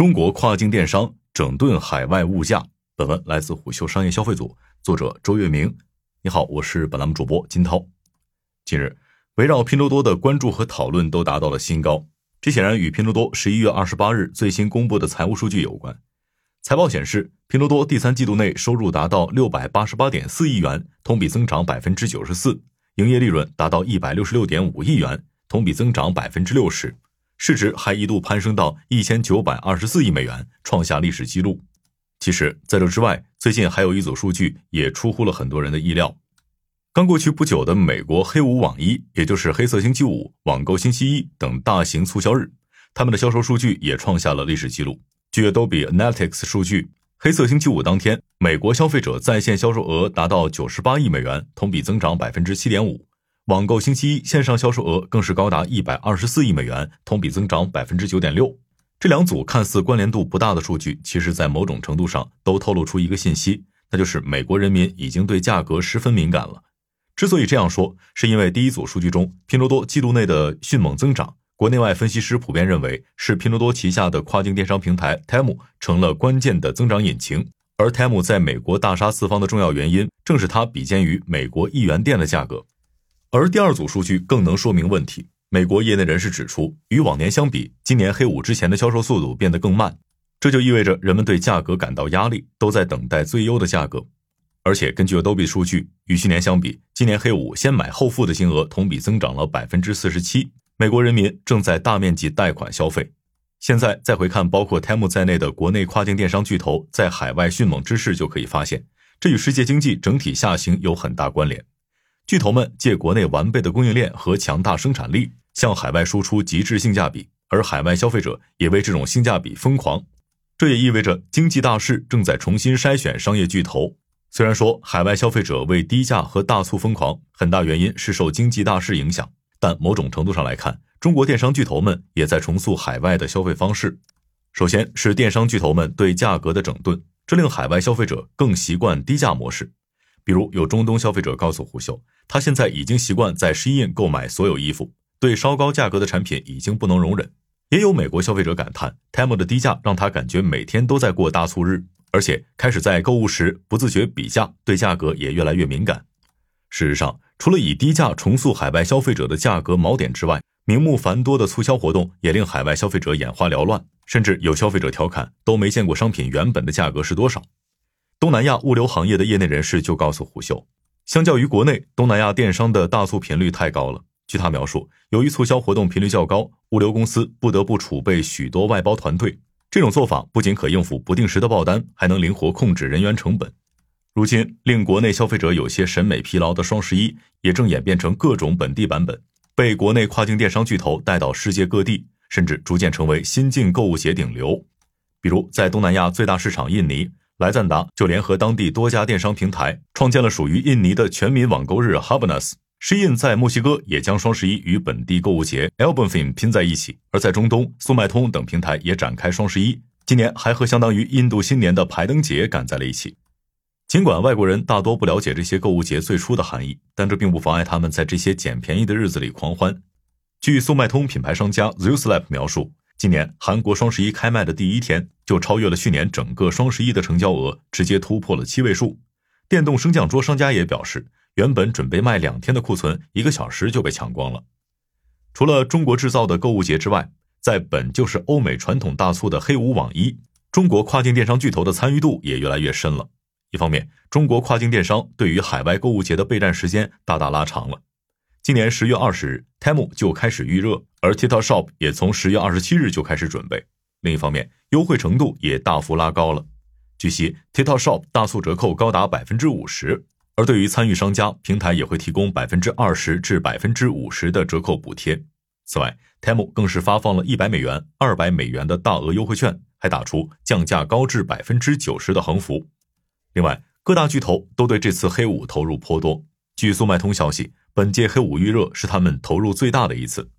中国跨境电商整顿海外物价。本文来自虎嗅商业消费组，作者周月明。你好，我是本栏目主播金涛。近日，围绕拼多多的关注和讨论都达到了新高。这显然与拼多多十一月二十八日最新公布的财务数据有关。财报显示，拼多多第三季度内收入达到六百八十八点四亿元，同比增长百分之九十四；营业利润达到一百六十六点五亿元，同比增长百分之六十。市值还一度攀升到一千九百二十四亿美元，创下历史纪录。其实，在这之外，最近还有一组数据也出乎了很多人的意料。刚过去不久的美国黑五网一，也就是黑色星期五、网购星期一等大型促销日，他们的销售数据也创下了历史记录。据 Adobe Analytics 数据，黑色星期五当天，美国消费者在线销售额达到九十八亿美元，同比增长百分之七点五。网购星期一线上销售额更是高达一百二十四亿美元，同比增长百分之九点六。这两组看似关联度不大的数据，其实在某种程度上都透露出一个信息，那就是美国人民已经对价格十分敏感了。之所以这样说，是因为第一组数据中，拼多多季度内的迅猛增长，国内外分析师普遍认为是拼多多旗下的跨境电商平台 Temu 成了关键的增长引擎，而 Temu 在美国大杀四方的重要原因，正是它比肩于美国一元店的价格。而第二组数据更能说明问题。美国业内人士指出，与往年相比，今年黑五之前的销售速度变得更慢，这就意味着人们对价格感到压力，都在等待最优的价格。而且，根据 Adobe 数据，与去年相比，今年黑五先买后付的金额同比增长了百分之四十七。美国人民正在大面积贷款消费。现在再回看包括 Temu 在内的国内跨境电商巨头在海外迅猛之势，就可以发现，这与世界经济整体下行有很大关联。巨头们借国内完备的供应链和强大生产力，向海外输出极致性价比，而海外消费者也为这种性价比疯狂。这也意味着经济大势正在重新筛选商业巨头。虽然说海外消费者为低价和大促疯狂，很大原因是受经济大势影响，但某种程度上来看，中国电商巨头们也在重塑海外的消费方式。首先是电商巨头们对价格的整顿，这令海外消费者更习惯低价模式。比如有中东消费者告诉胡秀，他现在已经习惯在 Shein 购买所有衣服，对稍高价格的产品已经不能容忍。也有美国消费者感叹，Temu 的低价让他感觉每天都在过大促日，而且开始在购物时不自觉比价，对价格也越来越敏感。事实上，除了以低价重塑海外消费者的价格锚点之外，名目繁多的促销活动也令海外消费者眼花缭乱，甚至有消费者调侃都没见过商品原本的价格是多少。东南亚物流行业的业内人士就告诉虎嗅，相较于国内，东南亚电商的大促频率太高了。据他描述，由于促销活动频率较高，物流公司不得不储备许多外包团队。这种做法不仅可应付不定时的爆单，还能灵活控制人员成本。如今，令国内消费者有些审美疲劳的双十一，也正演变成各种本地版本，被国内跨境电商巨头带到世界各地，甚至逐渐成为新晋购物节顶流。比如，在东南亚最大市场印尼。莱赞达就联合当地多家电商平台，创建了属于印尼的全民网购日 Habanas。Shein 在墨西哥也将双十一与本地购物节 Albonfin 拼在一起，而在中东，速卖通等平台也展开双十一，今年还和相当于印度新年的排灯节赶在了一起。尽管外国人大多不了解这些购物节最初的含义，但这并不妨碍他们在这些捡便宜的日子里狂欢。据速卖通品牌商家 Zooslab 描述。今年韩国双十一开卖的第一天就超越了去年整个双十一的成交额，直接突破了七位数。电动升降桌商家也表示，原本准备卖两天的库存，一个小时就被抢光了。除了中国制造的购物节之外，在本就是欧美传统大促的黑五网一，中国跨境电商巨头的参与度也越来越深了。一方面，中国跨境电商对于海外购物节的备战时间大大拉长了。今年十月二十日，Temu 就开始预热，而 TikTok Shop 也从十月二十七日就开始准备。另一方面，优惠程度也大幅拉高了。据悉，TikTok Shop 大促折扣高达百分之五十，而对于参与商家，平台也会提供百分之二十至百分之五十的折扣补贴。此外，Temu 更是发放了一百美元、二百美元的大额优惠券，还打出降价高至百分之九十的横幅。另外，各大巨头都对这次黑五投入颇多。据速卖通消息。本届黑五预热是他们投入最大的一次。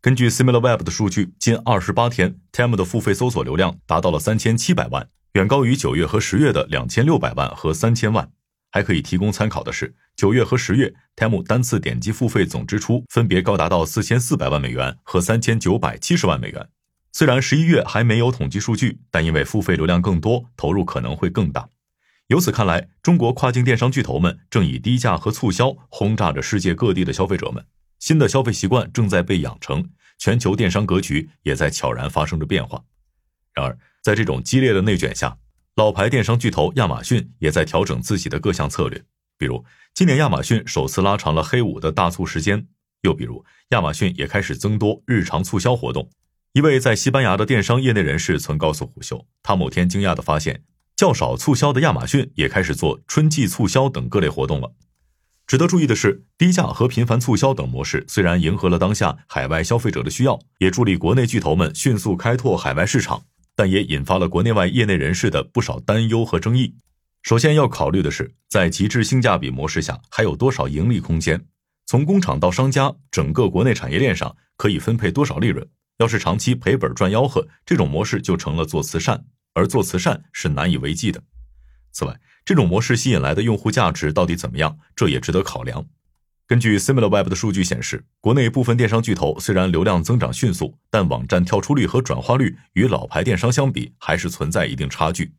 根据 SimilarWeb 的数据，近二十八天，Temu 的付费搜索流量达到了三千七百万，远高于九月和十月的两千六百万和三千万。还可以提供参考的是，九月和十月，Temu 单次点击付费总支出分别高达到四千四百万美元和三千九百七十万美元。虽然十一月还没有统计数据，但因为付费流量更多，投入可能会更大。由此看来，中国跨境电商巨头们正以低价和促销轰炸着世界各地的消费者们，新的消费习惯正在被养成，全球电商格局也在悄然发生着变化。然而，在这种激烈的内卷下，老牌电商巨头亚马逊也在调整自己的各项策略，比如今年亚马逊首次拉长了黑五的大促时间，又比如亚马逊也开始增多日常促销活动。一位在西班牙的电商业内人士曾告诉虎嗅，他某天惊讶地发现，较少促销的亚马逊也开始做春季促销等各类活动了。值得注意的是，低价和频繁促销等模式虽然迎合了当下海外消费者的需要，也助力国内巨头们迅速开拓海外市场，但也引发了国内外业内人士的不少担忧和争议。首先要考虑的是，在极致性价比模式下，还有多少盈利空间？从工厂到商家，整个国内产业链上可以分配多少利润？要是长期赔本赚吆喝，这种模式就成了做慈善，而做慈善是难以为继的。此外，这种模式吸引来的用户价值到底怎么样，这也值得考量。根据 SimilarWeb 的数据显示，国内部分电商巨头虽然流量增长迅速，但网站跳出率和转化率与老牌电商相比还是存在一定差距。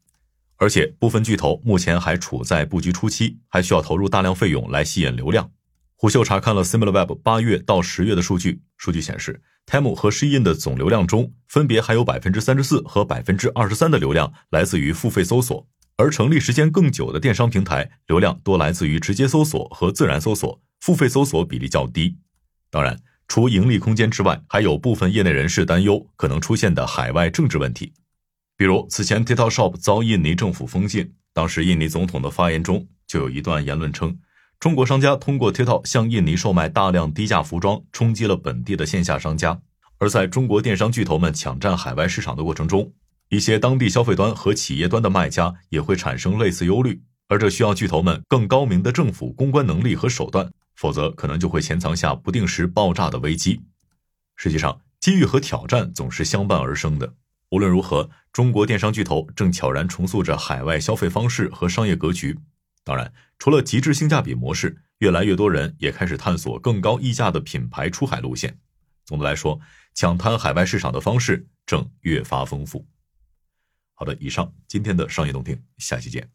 而且，部分巨头目前还处在布局初期，还需要投入大量费用来吸引流量。虎嗅查看了 SimilarWeb 八月到十月的数据，数据显示。Temu 和 Shein 的总流量中，分别还有百分之三十四和百分之二十三的流量来自于付费搜索，而成立时间更久的电商平台，流量多来自于直接搜索和自然搜索，付费搜索比例较低。当然，除盈利空间之外，还有部分业内人士担忧可能出现的海外政治问题，比如此前 TikTok Shop 遭印尼政府封禁，当时印尼总统的发言中就有一段言论称。中国商家通过 TikTok 向印尼售卖大量低价服装，冲击了本地的线下商家。而在中国电商巨头们抢占海外市场的过程中，一些当地消费端和企业端的卖家也会产生类似忧虑，而这需要巨头们更高明的政府公关能力和手段，否则可能就会潜藏下不定时爆炸的危机。实际上，机遇和挑战总是相伴而生的。无论如何，中国电商巨头正悄然重塑着海外消费方式和商业格局。当然，除了极致性价比模式，越来越多人也开始探索更高溢价的品牌出海路线。总的来说，抢滩海外市场的方式正越发丰富。好的，以上今天的商业动听，下期见。